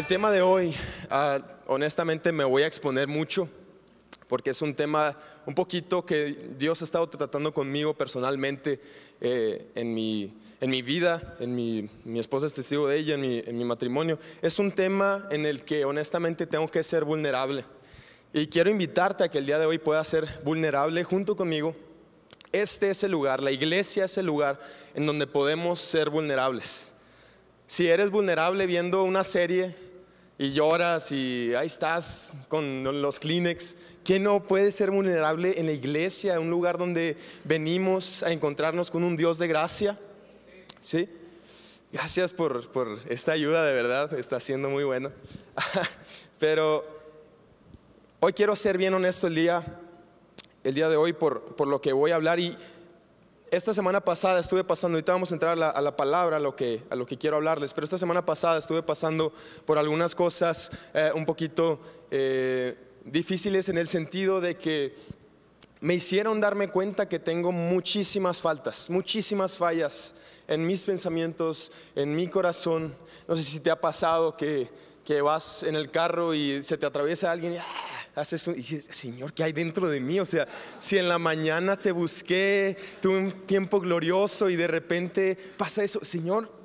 El tema de hoy, ah, honestamente me voy a exponer mucho porque es un tema un poquito que Dios ha estado tratando conmigo personalmente eh, en, mi, en mi vida, en mi, mi esposa es testigo de ella, en mi, en mi matrimonio. Es un tema en el que honestamente tengo que ser vulnerable. Y quiero invitarte a que el día de hoy puedas ser vulnerable junto conmigo. Este es el lugar, la iglesia es el lugar en donde podemos ser vulnerables. Si eres vulnerable viendo una serie y lloras y ahí estás con los Kleenex, ¿quién no puede ser vulnerable en la iglesia, un lugar donde venimos a encontrarnos con un Dios de gracia? ¿Sí? Gracias por, por esta ayuda, de verdad, está siendo muy bueno. Pero hoy quiero ser bien honesto el día, el día de hoy por, por lo que voy a hablar y esta semana pasada estuve pasando, ahorita vamos a entrar a la, palabra, a lo, que, a lo que quiero hablarles, pero esta semana pasada estuve pasando por algunas cosas eh, un poquito eh, difíciles en el sentido de que me hicieron darme cuenta que tengo muchísimas faltas, muchísimas fallas en mis pensamientos, en mi corazón. No sé si te ha pasado que, que vas en el carro y se te atraviesa alguien y ¡ah! Haces un, y dices, Señor, ¿qué hay dentro de mí? O sea, si en la mañana te busqué, tuve un tiempo glorioso y de repente pasa eso, Señor,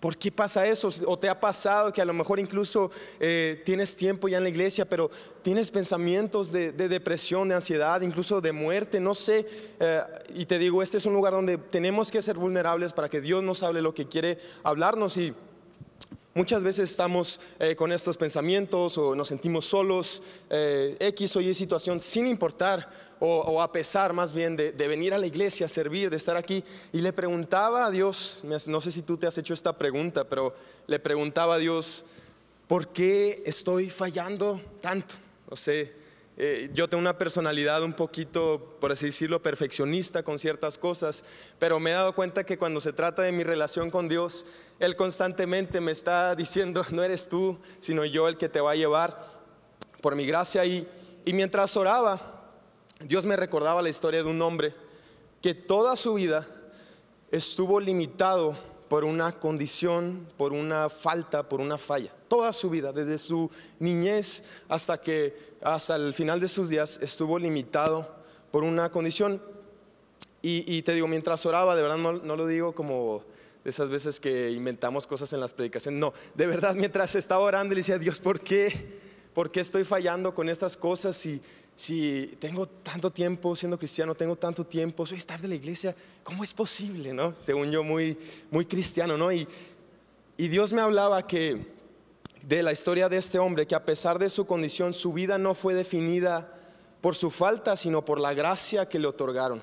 ¿Por qué pasa eso? ¿O te ha pasado que a lo mejor incluso eh, tienes tiempo ya en la iglesia, pero tienes pensamientos de, depresión, de ansiedad, incluso de muerte? No sé. Eh, y te digo, este es un lugar donde tenemos que ser vulnerables para que Dios nos hable lo que quiere hablarnos. Y Muchas veces estamos eh, con estos pensamientos o nos sentimos solos, eh, X o Y situación, sin importar o, a pesar más bien de, venir a la iglesia a servir, de estar aquí. Y le preguntaba a Dios, no sé si tú te has hecho esta pregunta, pero le preguntaba a Dios, ¿por qué estoy fallando tanto? No sé, eh, yo tengo una personalidad un poquito, por así decirlo, perfeccionista con ciertas cosas, pero me he dado cuenta que cuando se trata de mi relación con Dios, Él constantemente me está diciendo, no eres tú, sino yo el que te va a llevar por mi gracia. Y, y mientras oraba, Dios me recordaba la historia de un hombre que toda su vida estuvo limitado por una condición, por una falta, por una falla. Toda su vida, desde su niñez hasta que hasta el final de sus días estuvo limitado por una condición. Y, te digo, mientras oraba, de verdad no, lo digo como de esas veces que inventamos cosas en las predicaciones, no, de verdad mientras estaba orando le decía, Dios, ¿por qué? ¿Por qué estoy fallando con estas cosas? Si, si tengo tanto tiempo siendo cristiano, tengo tanto tiempo, soy staff de la iglesia, ¿cómo es posible, no? Según yo, muy, muy cristiano, ¿no? Y, Dios me hablaba que de la historia de este hombre, que a pesar de su condición, su vida no fue definida por su falta, sino por la gracia que le otorgaron.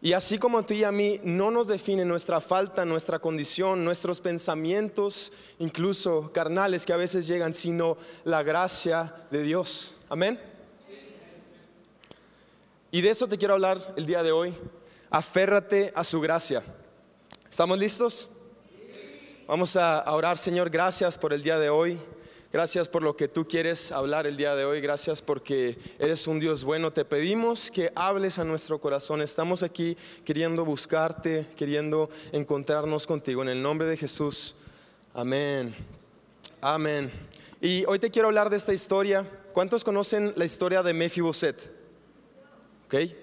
Y así como a ti y a mí no nos define nuestra falta, nuestra condición, nuestros pensamientos, incluso carnales que a veces llegan, sino la gracia de Dios. Amén. Y de eso te quiero hablar el día de hoy. Aférrate a su gracia. ¿Estamos listos? Vamos a orar, Señor, gracias por el día de hoy. Gracias por lo que tú quieres hablar el día de hoy. Gracias porque eres un Dios bueno. Te pedimos que hables a nuestro corazón. Estamos aquí queriendo buscarte, queriendo encontrarnos contigo. En el nombre de Jesús. Amén. Amén. Y hoy te quiero hablar de esta historia. ¿Cuántos conocen la historia de Mefiboset?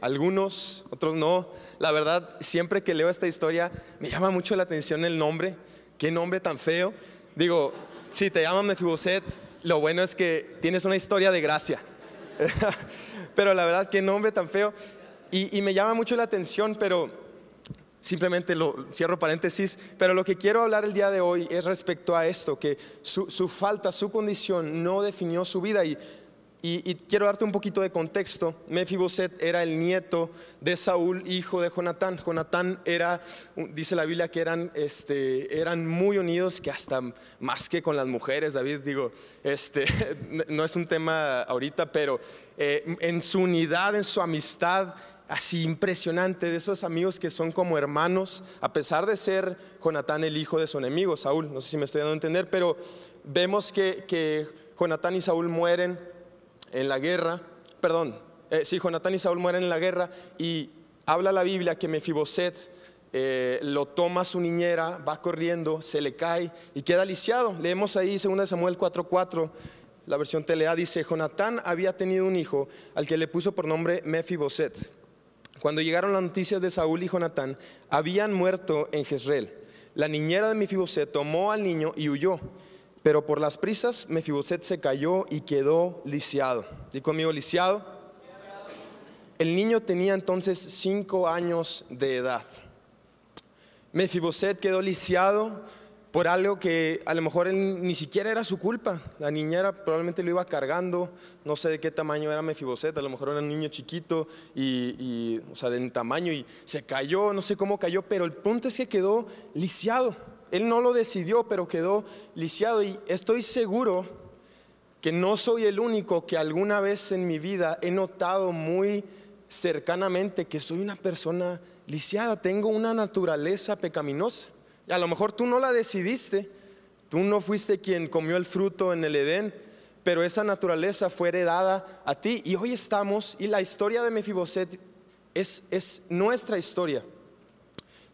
Algunos, otros no. La verdad, siempre que leo esta historia, me llama mucho la atención el nombre. Qué nombre tan feo. Digo, si te llaman Mefiboset, lo bueno es que tienes una historia de gracia. pero la verdad, qué nombre tan feo. Y, me llama mucho la atención, pero simplemente lo cierro paréntesis. Pero lo que quiero hablar el día de hoy es respecto a esto, que su, su falta, su condición no definió su vida. Y y, quiero darte un poquito de contexto. Mefiboset era el nieto de Saúl, hijo de Jonatán. Jonatán era, dice la Biblia, que eran, este, eran muy unidos, que hasta más que con las mujeres, David, digo, este, no es un tema ahorita, pero eh, en su unidad, en su amistad, así impresionante, de esos amigos que son como hermanos, a pesar de ser Jonatán el hijo de su enemigo, Saúl. No sé si me estoy dando a entender, pero vemos que, que Jonatán y Saúl mueren en la guerra, perdón, eh, sí, Jonatán y Saúl mueren en la guerra y habla la Biblia que Mefiboset eh, lo toma su niñera, va corriendo, se le cae y queda lisiado. Leemos ahí 2 Samuel 4:4, la versión Telea dice, Jonatán había tenido un hijo al que le puso por nombre Mefiboset. Cuando llegaron las noticias de Saúl y Jonatán, habían muerto en Jezreel. La niñera de Mefiboset tomó al niño y huyó, pero por las prisas Mefiboset se cayó y quedó lisiado. ¿Sí conmigo lisiado? El niño tenía entonces cinco años de edad. Mefiboset quedó lisiado por algo que a lo mejor ni siquiera era su culpa. La niñera probablemente lo iba cargando, no sé de qué tamaño era Mefiboset, a lo mejor era un niño chiquito y, o sea, tamaño y se cayó, no sé cómo cayó, pero el punto es que quedó lisiado. Él no lo decidió, pero quedó lisiado y estoy seguro que no soy el único que alguna vez en mi vida he notado muy cercanamente que soy una persona lisiada, tengo una naturaleza pecaminosa. Y a lo mejor tú no la decidiste, tú no fuiste quien comió el fruto en el Edén, pero esa naturaleza fue heredada a ti. Y hoy estamos, y la historia de Mefiboset es, es nuestra historia.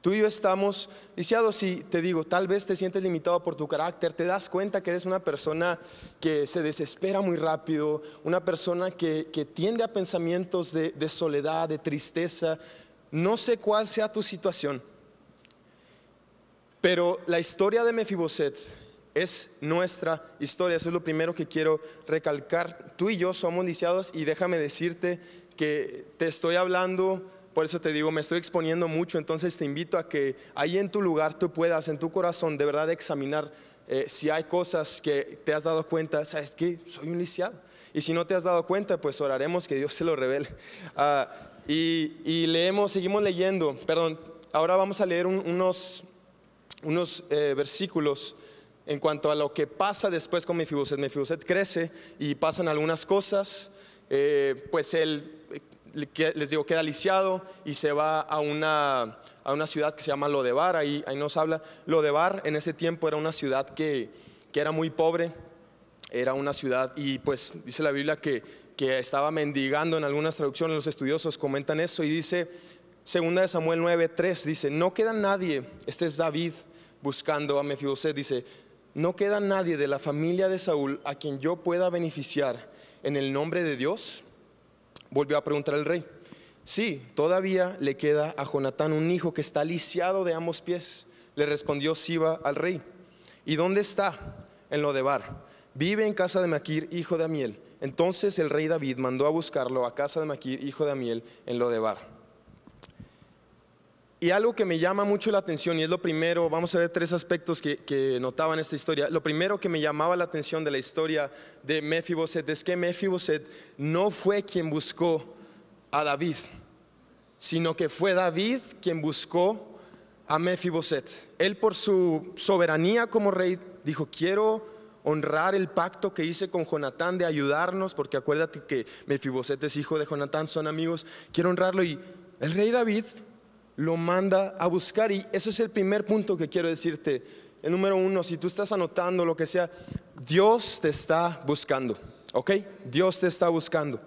Tú y yo estamos lisiados y te digo, tal vez te sientes limitado por tu carácter, te das cuenta que eres una persona que se desespera muy rápido, una persona que, tiende a pensamientos de, de soledad, de tristeza, no sé cuál sea tu situación, pero la historia de Mefiboset es nuestra historia. Eso es lo primero que quiero recalcar. Tú y yo somos lisiados y déjame decirte que te estoy hablando, por eso te digo, me estoy exponiendo mucho, entonces te invito a que ahí en tu lugar tú puedas, en tu corazón, de verdad examinar eh, si hay cosas que te has dado cuenta, sabes que soy un lisiado. Y si no te has dado cuenta, pues oraremos que Dios te lo revele. Ah, y, leemos, seguimos leyendo, perdón, ahora vamos a leer unos, unos eh, versículos en cuanto a lo que pasa después con Mefiboset. Mefiboset crece y pasan algunas cosas, eh, pues él, les digo, queda lisiado y se va a una, a una ciudad que se llama Lodebar, ahí, ahí nos habla. Lodebar en ese tiempo era una ciudad que, que era muy pobre, era una ciudad y pues dice la Biblia que que estaba mendigando en algunas traducciones, los estudiosos comentan eso y dice, segunda de Samuel 9:3 dice, no queda nadie, este es David buscando a Mefiboset, dice, no queda nadie de la familia de Saúl a quien yo pueda beneficiar en el nombre de Dios. Volvió a preguntar el rey. Sí, todavía le queda a Jonatán un hijo que está lisiado de ambos pies. Le respondió Siba al rey. ¿Y dónde está? En lo de Bar. Vive en casa de Maquir, hijo de Amiel entonces el rey David mandó a buscarlo a casa de Maquir, hijo de Amiel, en Lodebar. Y algo que me llama mucho la atención, y es lo primero, vamos a ver tres aspectos que, que notaba en esta historia. Lo primero que me llamaba la atención de la historia de Mefiboset es que Mefiboset no fue quien buscó a David, sino que fue David quien buscó a Mefiboset. Él por su soberanía como rey dijo, quiero honrar el pacto que hice con Jonatán de ayudarnos, porque acuérdate que Mefiboset es hijo de Jonatán, son amigos, quiero honrarlo y el rey David lo manda a buscar y ese es el primer punto que quiero decirte. El número uno, si tú estás anotando lo que sea, Dios te está buscando, ¿ok? Dios te está buscando.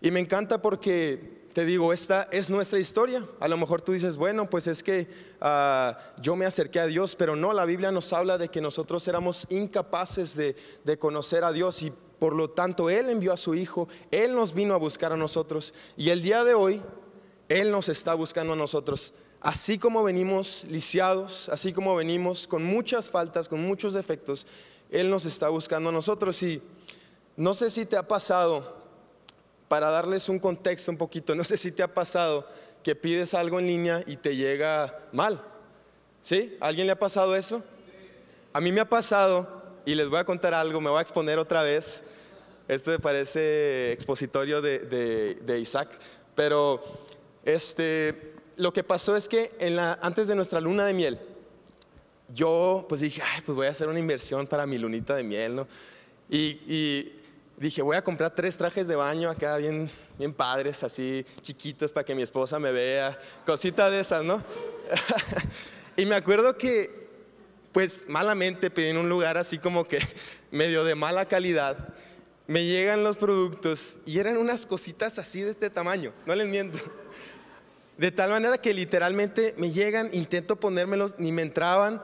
Y me encanta porque te digo, esta es nuestra historia. A lo mejor tú dices, bueno, pues es que ah, yo me acerqué a Dios, pero no, la Biblia nos habla de que nosotros éramos incapaces de, de conocer a Dios y por lo tanto Él envió a su Hijo, Él nos vino a buscar a nosotros y el día de hoy Él nos está buscando a nosotros. Así como venimos lisiados, así como venimos con muchas faltas, con muchos defectos, Él nos está buscando a nosotros y no sé si te ha pasado para darles un contexto un poquito, no sé si te ha pasado que pides algo en línea y te llega mal. ¿Sí? ¿A alguien le ha pasado eso? A mí me ha pasado y les voy a contar algo, me voy a exponer otra vez. Este parece expositorio de, Isaac, pero este, lo que pasó es que en la, antes de nuestra luna de miel, yo pues dije, Ay, pues voy a hacer una inversión para mi lunita de miel, ¿no? y dije, voy a comprar tres trajes de baño acá bien, bien padres, así chiquitos para que mi esposa me vea, cosita de esas, ¿no? y me acuerdo que, pues malamente pedí en un lugar así como que medio de mala calidad, me llegan los productos y eran unas cositas así de este tamaño, no les miento. De tal manera que literalmente me llegan, intento ponérmelos, ni me entraban.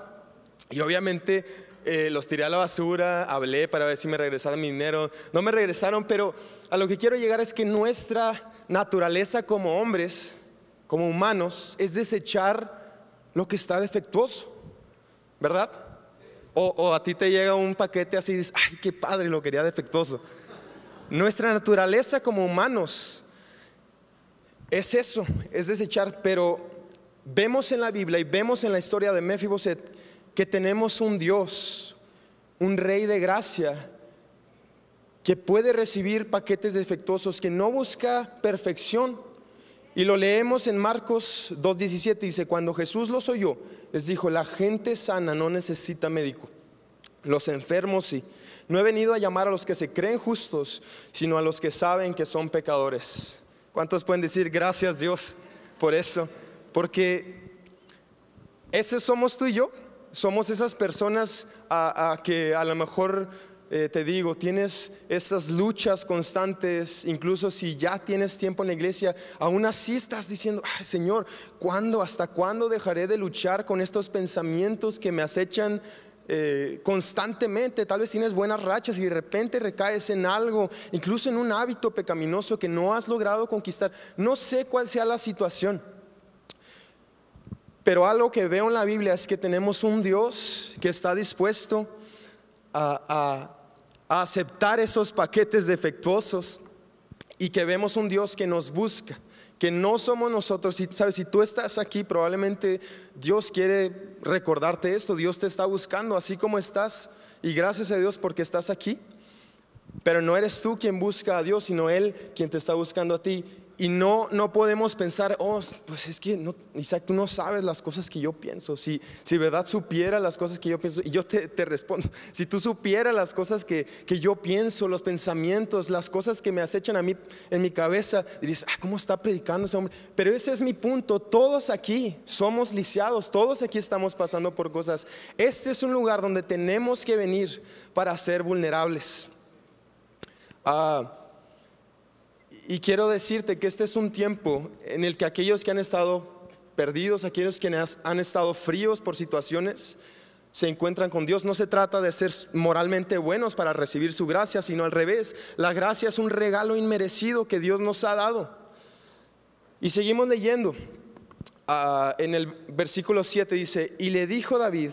Y obviamente eh, los tiré a la basura, hablé para ver si me regresaran mi dinero. No me regresaron, pero a lo que quiero llegar es que nuestra naturaleza como hombres, como humanos, es desechar lo que está defectuoso, ¿verdad? O, a ti te llega un paquete así y dices, ay, qué padre, lo quería defectuoso. Nuestra naturaleza como humanos es eso, es desechar, pero vemos en la Biblia y vemos en la historia de Mefiboset que tenemos un Dios, un rey de gracia, que puede recibir paquetes defectuosos, que no busca perfección. Y lo leemos en Marcos 2.17, dice, cuando Jesús los oyó, les dijo, la gente sana no necesita médico, los enfermos sí. No he venido a llamar a los que se creen justos, sino a los que saben que son pecadores. ¿Cuántos pueden decir gracias Dios por eso? Porque ese somos tú y yo. Somos esas personas a que a lo mejor eh, te digo, tienes estas luchas constantes, incluso si ya tienes tiempo en la iglesia, aún así estás diciendo, Señor, ¿cuándo, hasta cuándo dejaré de luchar con estos pensamientos que me acechan eh, constantemente? Tal vez tienes buenas rachas y de repente recaes en algo, incluso en un hábito pecaminoso que no has logrado conquistar. No sé cuál sea la situación. Pero algo que veo en la Biblia es que tenemos un Dios que está dispuesto a, aceptar esos paquetes defectuosos y que vemos un Dios que nos busca, que no somos nosotros. Si, sabes, si tú estás aquí, probablemente Dios quiere recordarte esto, Dios te está buscando así como estás y gracias a Dios porque estás aquí. Pero no eres tú quien busca a Dios, sino Él quien te está buscando a ti. Y no, no podemos pensar, oh, pues es que no, Isaac, tú no sabes las cosas que yo pienso. Si, si verdad supiera las cosas que yo pienso, y yo te, respondo, si tú supieras las cosas que, que, yo pienso, los pensamientos, las cosas que me acechan a mí en mi cabeza, dirías, ah, ¿cómo está predicando ese hombre? Pero ese es mi punto. Todos aquí somos lisiados, todos aquí estamos pasando por cosas. Este es un lugar donde tenemos que venir para ser vulnerables. Ah y quiero decirte que este es un tiempo en el que aquellos que han estado perdidos, aquellos que han estado fríos por situaciones, se encuentran con Dios. No se trata de ser moralmente buenos para recibir su gracia, sino al revés. La gracia es un regalo inmerecido que Dios nos ha dado. Y seguimos leyendo. Ah, en el versículo 7 dice, y le dijo David,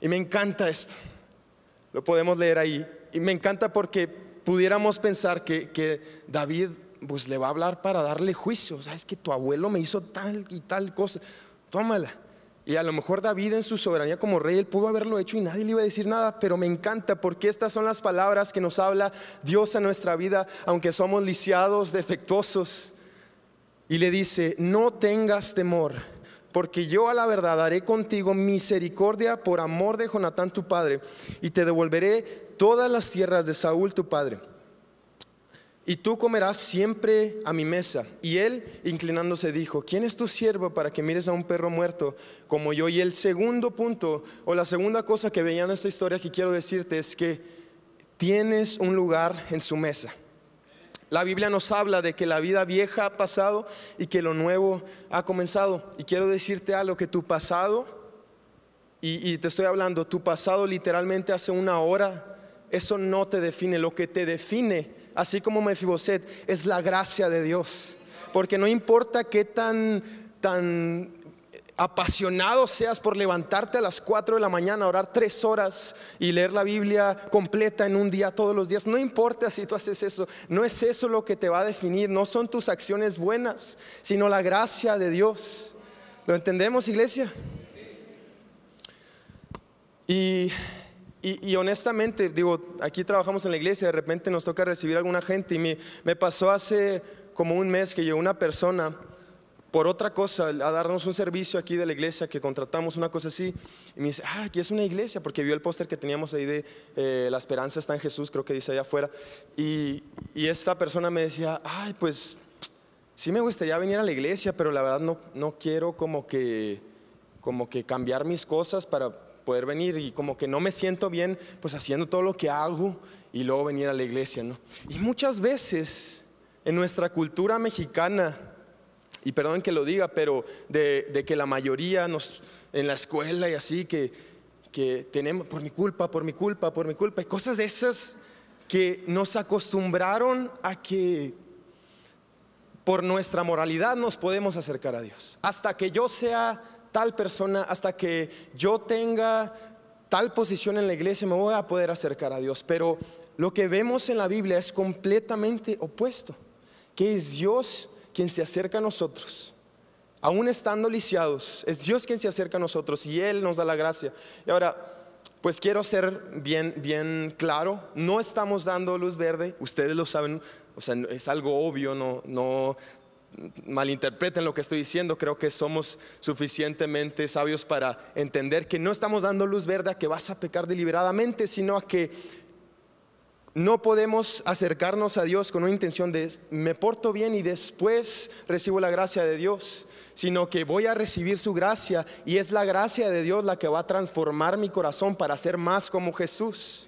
y me encanta esto, lo podemos leer ahí, y me encanta porque pudiéramos pensar que, David pues le va a hablar para darle juicio. Sabes que tu abuelo me hizo tal y tal cosa. Tómala. Y a lo mejor David en su soberanía como rey, él pudo haberlo hecho y nadie le iba a decir nada, pero me encanta porque estas son las palabras que nos habla Dios a nuestra vida, aunque somos lisiados, defectuosos. Y le dice, no tengas temor, porque yo a la verdad haré contigo misericordia por amor de Jonatán tu padre, y te devolveré todas las tierras de Saúl tu padre. Y tú comerás siempre a mi mesa. Y él, inclinándose, dijo, ¿quién es tu siervo para que mires a un perro muerto como yo? Y el segundo punto, o la segunda cosa que veía en esta historia que quiero decirte es que tienes un lugar en su mesa. La Biblia nos habla de que la vida vieja ha pasado y que lo nuevo ha comenzado. Y quiero decirte algo, que tu pasado, y, te estoy hablando, tu pasado literalmente hace una hora eso no te define. Lo que te define, así como Mefiboset, es la gracia de Dios. Porque no importa qué tan, tan apasionado seas por levantarte a las 4 de la mañana, orar tres horas y leer la Biblia completa en un día todos los días, no importa si tú haces eso, no es eso lo que te va a definir, no son tus acciones buenas, sino la gracia de Dios. ¿Lo entendemos, iglesia? Y y, honestamente, digo, aquí trabajamos en la iglesia, de repente nos toca recibir a alguna gente y me, pasó hace como un mes que llegó una persona por otra cosa, a darnos un servicio aquí de la iglesia que contratamos, una cosa así, y me dice, ah, aquí es una iglesia, porque vio el póster que teníamos ahí de eh, La esperanza está en Jesús, creo que dice allá afuera, y, y, esta persona me decía, ay, pues sí me gustaría venir a la iglesia, pero la verdad no, no quiero como que, como que cambiar mis cosas para poder venir y como que no me siento bien pues haciendo todo lo que hago y luego venir a la iglesia, ¿no? Y muchas veces en nuestra cultura mexicana y perdón que lo diga, pero de, que la mayoría nos, en la escuela y así, que, que tenemos por mi culpa, por mi culpa, por mi culpa, y cosas de esas que nos acostumbraron a que por nuestra moralidad nos podemos acercar a Dios. Hasta que yo sea tal persona, hasta que yo tenga tal posición en la iglesia, me voy a poder acercar a Dios. Pero lo que vemos en la Biblia es completamente opuesto, que es Dios quien se acerca a nosotros. Aún estando lisiados, es Dios quien se acerca a nosotros y Él nos da la gracia. Y ahora, pues quiero ser bien, bien claro, no estamos dando luz verde, ustedes lo saben, o sea, es algo obvio, no, no malinterpreten lo que estoy diciendo, creo que somos suficientemente sabios para entender que no estamos dando luz verde a que vas a pecar deliberadamente, sino a que no podemos acercarnos a Dios con una intención de me porto bien y después recibo la gracia de Dios, sino que voy a recibir su gracia y es la gracia de Dios la que va a transformar mi corazón para ser más como Jesús.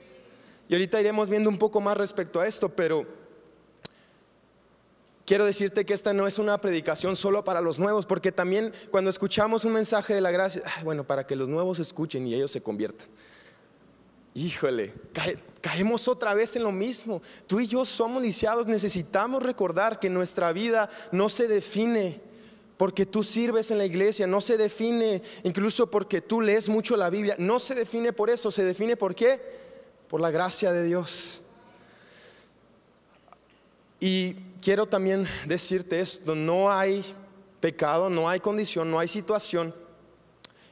Y ahorita iremos viendo un poco más respecto a esto, pero quiero decirte que esta no es una predicación solo para los nuevos, porque también cuando escuchamos un mensaje de la gracia, bueno, para que los nuevos escuchen y ellos se conviertan. Híjole, caemos otra vez en lo mismo. Tú y yo somos lisiados, necesitamos recordar que nuestra vida no se define porque tú sirves en la iglesia, no se define incluso porque tú lees mucho la Biblia, no se define por eso, se define por qué? Por la gracia de Dios. Y quiero también decirte esto, no hay pecado, no hay condición, no hay situación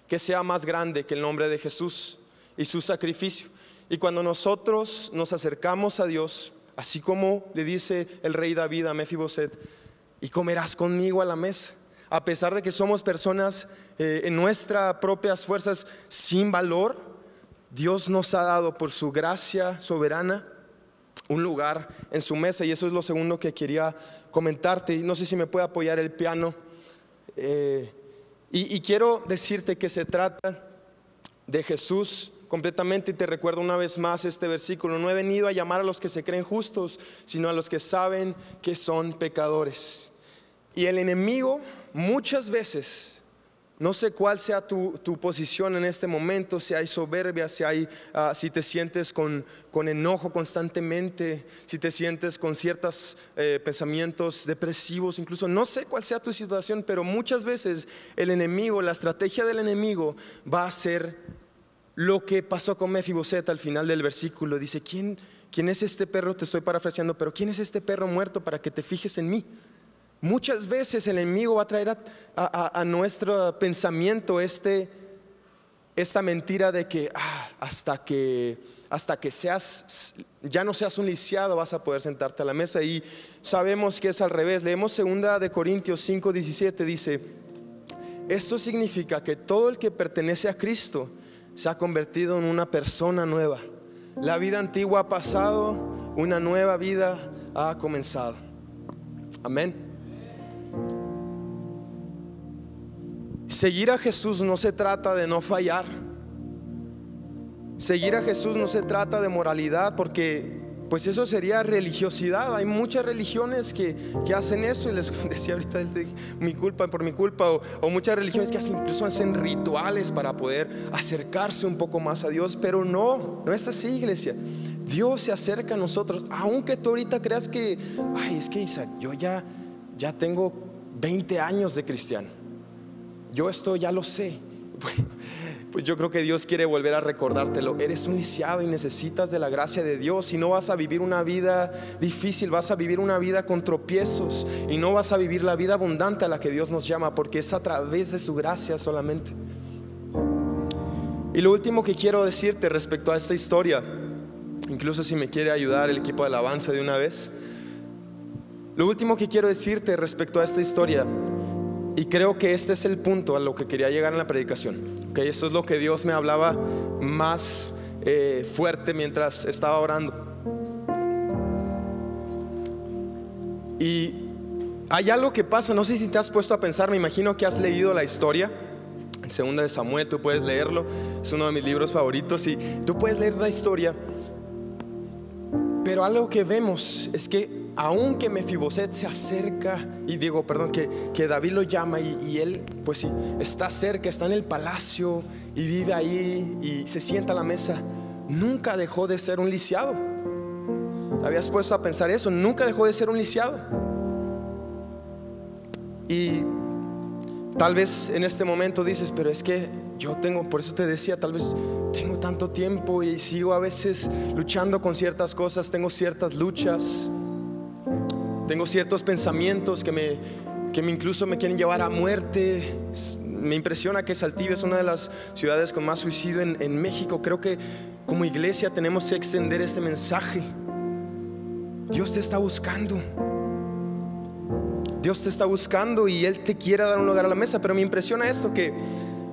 que sea más grande que el nombre de Jesús y su sacrificio. Y cuando nosotros nos acercamos a Dios, así como le dice el rey David a Mefiboset, y comerás conmigo a la mesa, a pesar de que somos personas eh, en nuestras propias fuerzas sin valor, Dios nos ha dado por su gracia soberana un lugar en su mesa y eso es lo segundo que quería comentarte. No sé si me puede apoyar el piano. Eh, y quiero decirte que se trata de Jesús completamente y te recuerdo una vez más este versículo. No he venido a llamar a los que se creen justos, sino a los que saben que son pecadores. Y el enemigo muchas veces, no sé cuál sea tu, posición en este momento, si hay soberbia, si, hay, ah, si te sientes con, con, enojo constantemente, si te sientes con ciertos eh, pensamientos depresivos, incluso no sé cuál sea tu situación, pero muchas veces el enemigo, la estrategia del enemigo va a ser lo que pasó con Mefiboset al final del versículo. Dice, ¿quién, ¿quién es este perro? Te estoy parafraseando, pero ¿quién es este perro muerto para que te fijes en mí? Muchas veces el enemigo va a traer a, nuestro pensamiento este, esta mentira de que ah, hasta que hasta que seas ya no seas un lisiado vas a poder sentarte a la mesa y sabemos que es al revés. Leemos segunda de Corintios 5, 17 dice, esto significa que todo el que pertenece a Cristo se ha convertido en una persona nueva. La vida antigua ha pasado, una nueva vida ha comenzado. Amén. Seguir a Jesús no se trata de no fallar. Seguir a Jesús no se trata de moralidad porque pues eso sería religiosidad. Hay muchas religiones que, hacen eso y les decía ahorita mi culpa por mi culpa o, muchas religiones que incluso hacen rituales para poder acercarse un poco más a Dios, pero no, no es así iglesia. Dios se acerca a nosotros, aunque tú ahorita creas que, ay, es que Isaac, yo ya, ya tengo 20 años de cristiano, yo esto ya lo sé. Pues yo creo que Dios quiere volver a recordártelo. Eres un lisiado y necesitas de la gracia de Dios. Y no vas a vivir una vida difícil, vas a vivir una vida con tropiezos. Y no vas a vivir la vida abundante a la que Dios nos llama, porque es a través de su gracia solamente. Y lo último que quiero decirte respecto a esta historia, incluso si me quiere ayudar el equipo de alabanza de una vez, lo último que quiero decirte respecto a esta historia, y creo que este es el punto a lo que quería llegar en la predicación Okay, eso es lo que Dios me hablaba más eh, fuerte mientras estaba orando. Y hay algo que pasa, no sé si te has puesto a pensar, me imagino que has leído la historia. En segunda de Samuel, tú puedes leerlo, es uno de mis libros favoritos y tú puedes leer la historia. Pero algo que vemos es que aunque Mefiboset se acerca, y digo, perdón, que, que David lo llama y, y, él, pues sí, está cerca, está en el palacio y vive ahí y se sienta a la mesa, nunca dejó de ser un lisiado. ¿Te habías puesto a pensar eso? Nunca dejó de ser un lisiado. Y tal vez en este momento dices, pero es que yo tengo, por eso te decía, tal vez tengo tanto tiempo y sigo a veces luchando con ciertas cosas, tengo ciertas luchas, tengo ciertos pensamientos que me, que incluso me quieren llevar a muerte. Me impresiona que Saltillo es una de las ciudades con más suicidio en, en México. Creo que como iglesia tenemos que extender este mensaje. Dios te está buscando. Dios te está buscando y Él te quiere dar un lugar a la mesa. Pero me impresiona esto que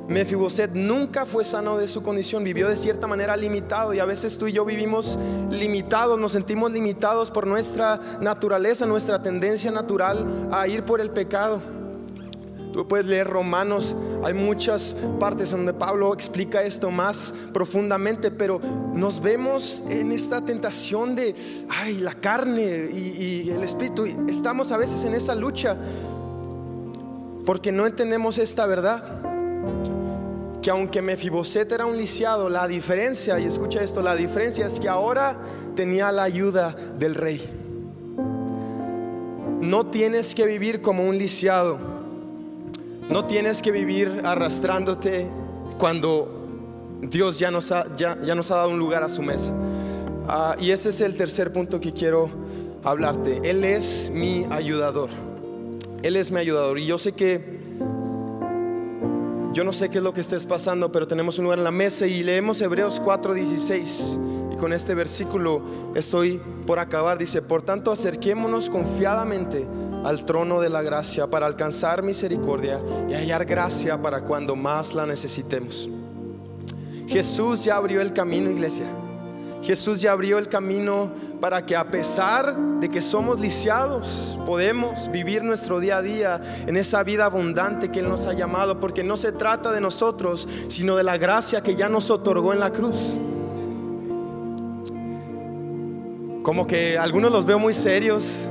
Mefiboset nunca fue sano de su condición, vivió de cierta manera limitado y a veces tú y yo vivimos limitados, nos sentimos limitados por nuestra naturaleza, nuestra tendencia natural a ir por el pecado. Tú puedes leer Romanos, hay muchas partes donde Pablo explica esto más profundamente, pero nos vemos en esta tentación de, ay, la carne y, y el espíritu. Estamos a veces en esa lucha porque no entendemos esta verdad que aunque Mefiboset era un lisiado, la diferencia, y escucha esto, la diferencia es que ahora tenía la ayuda del rey. No tienes que vivir como un lisiado, no tienes que vivir arrastrándote cuando Dios ya nos ha, ya, ya nos ha dado un lugar a su mesa. Uh, y ese es el tercer punto que quiero hablarte. Él es mi ayudador. Él es mi ayudador. Y yo sé que yo no sé qué es lo que estés pasando, pero tenemos un lugar en la mesa y leemos Hebreos 4:16. Y con este versículo estoy por acabar. Dice, por tanto acerquémonos confiadamente al trono de la gracia para alcanzar misericordia y hallar gracia para cuando más la necesitemos. Jesús ya abrió el camino, iglesia. Jesús ya abrió el camino para que a pesar de que somos lisiados, podemos vivir nuestro día a día en esa vida abundante que Él nos ha llamado, porque no se trata de nosotros, sino de la gracia que ya nos otorgó en la cruz. Como que algunos los veo muy serios.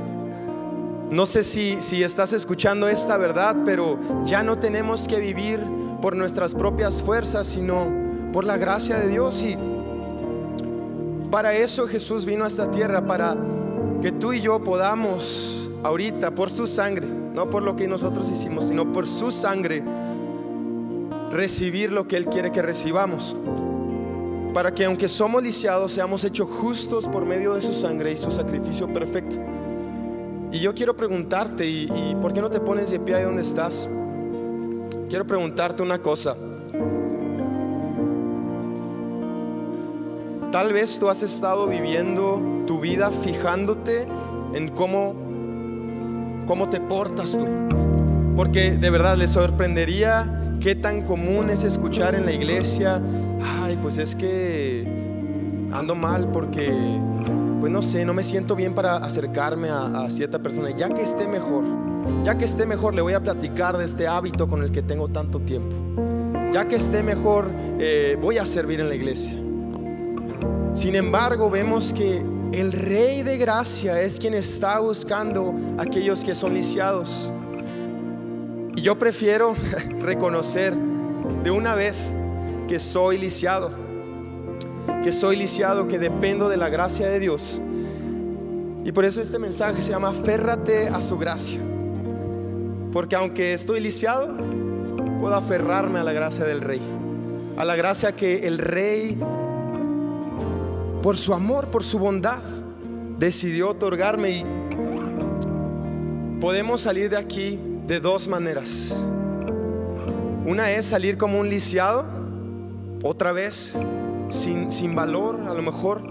No sé si, si estás escuchando esta verdad, pero ya no tenemos que vivir por nuestras propias fuerzas, sino por la gracia de Dios. Y para eso Jesús vino a esta tierra, para que tú y yo podamos ahorita, por su sangre, no por lo que nosotros hicimos, sino por su sangre, recibir lo que Él quiere que recibamos. Para que aunque somos lisiados, seamos hechos justos por medio de su sangre y su sacrificio perfecto. Y yo quiero preguntarte, ¿y, y por qué no te pones de pie ahí donde estás? Quiero preguntarte una cosa. Tal vez tú has estado viviendo tu vida fijándote en cómo, cómo te portas tú. Porque de verdad les sorprendería qué tan común es escuchar en la iglesia, ay, pues es que ando mal porque, pues no sé, no me siento bien para acercarme a, cierta persona. Ya que esté mejor, ya que esté mejor, le voy a platicar de este hábito con el que tengo tanto tiempo. Ya que esté mejor, eh, voy a servir en la iglesia. Sin embargo, vemos que el Rey de Gracia es quien está buscando a aquellos que son lisiados. Y yo prefiero reconocer de una vez que soy lisiado, que soy lisiado, que dependo de la gracia de Dios. Y por eso este mensaje se llama Férrate a su gracia. Porque aunque estoy lisiado, puedo aferrarme a la gracia del Rey. A la gracia que el Rey por su amor, por su bondad, decidió otorgarme y podemos salir de aquí de dos maneras. Una es salir como un lisiado, otra vez sin, sin valor, a lo mejor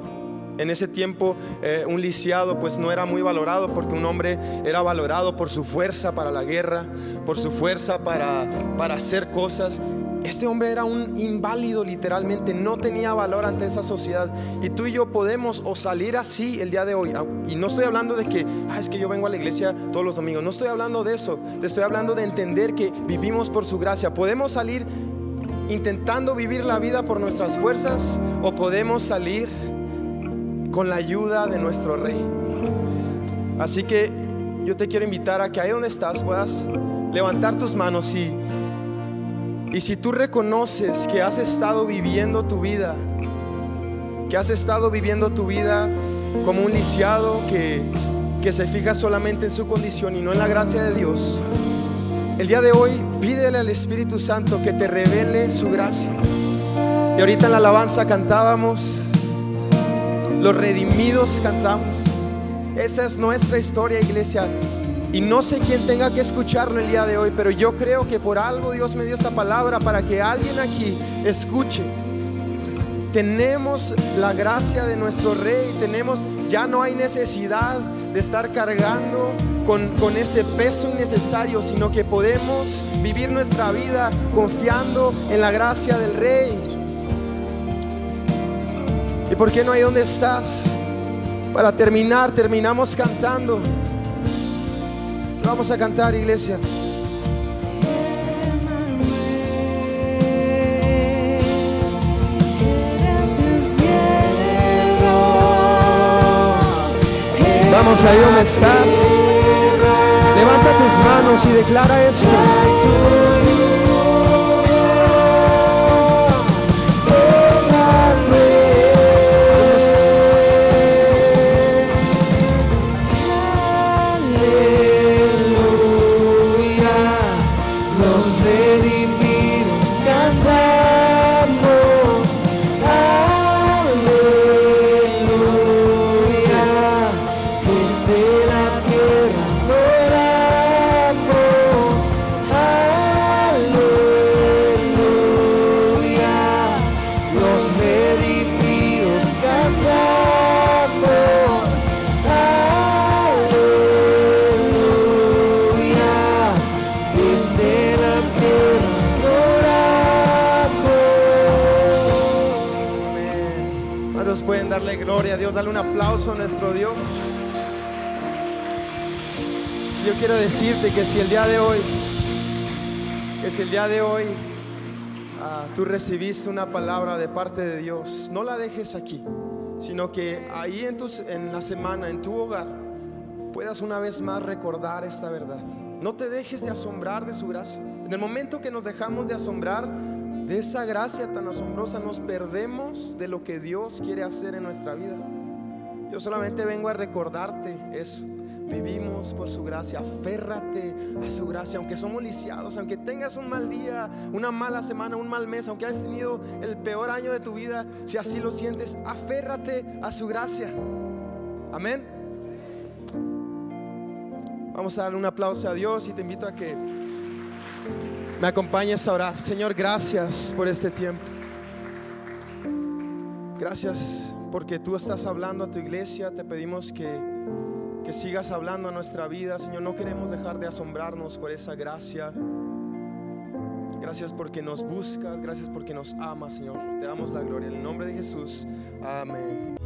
en ese tiempo eh, un lisiado pues no era muy valorado porque un hombre era valorado por su fuerza para la guerra, por su fuerza para, para hacer cosas. Este hombre era un inválido literalmente, no tenía valor ante esa sociedad. Y tú y yo podemos o salir así el día de hoy. Y no estoy hablando de que, ah, es que yo vengo a la iglesia todos los domingos. No estoy hablando de eso. Te estoy hablando de entender que vivimos por su gracia. Podemos salir intentando vivir la vida por nuestras fuerzas o podemos salir con la ayuda de nuestro rey. Así que yo te quiero invitar a que ahí donde estás puedas levantar tus manos y, y si tú reconoces que has estado viviendo tu vida, que has estado viviendo tu vida como un lisiado que, que se fija solamente en su condición y no en la gracia de Dios, el día de hoy pídele al Espíritu Santo que te revele su gracia. Y ahorita en la alabanza cantábamos, los redimidos cantamos. Esa es nuestra historia, iglesia. Y no sé quién tenga que escucharlo el día de hoy, pero yo creo que por algo Dios me dio esta palabra para que alguien aquí escuche. Tenemos la gracia de nuestro Rey, tenemos, ya no hay necesidad de estar cargando con, con, ese peso innecesario, sino que podemos vivir nuestra vida confiando en la gracia del Rey. ¿Y por qué no hay donde estás? Para terminar, terminamos cantando. Vamos a cantar, iglesia. Vamos ahí donde estás. Levanta tus manos y declara esto. Yo quiero decirte que si el día de hoy, que si el día de hoy ah, tú recibiste una palabra de parte de Dios, no la dejes aquí, sino que ahí en, tus, en la semana, en tu hogar, puedas una vez más recordar esta verdad. No te dejes de asombrar de su gracia. En el momento que nos dejamos de asombrar, de esa gracia tan asombrosa nos perdemos de lo que Dios quiere hacer en nuestra vida. Yo solamente vengo a recordarte eso. Vivimos por su gracia, aférrate a su gracia, aunque somos lisiados, aunque tengas un mal día, una mala semana, un mal mes, aunque hayas tenido el peor año de tu vida, si así lo sientes, aférrate a su gracia. Amén. Vamos a darle un aplauso a Dios y te invito a que me acompañes a orar. Señor, gracias por este tiempo. Gracias porque tú estás hablando a tu iglesia. Te pedimos que, que sigas hablando a nuestra vida. Señor, no queremos dejar de asombrarnos por esa gracia. Gracias porque nos buscas. Gracias porque nos amas, Señor. Te damos la gloria. En el nombre de Jesús. Amén.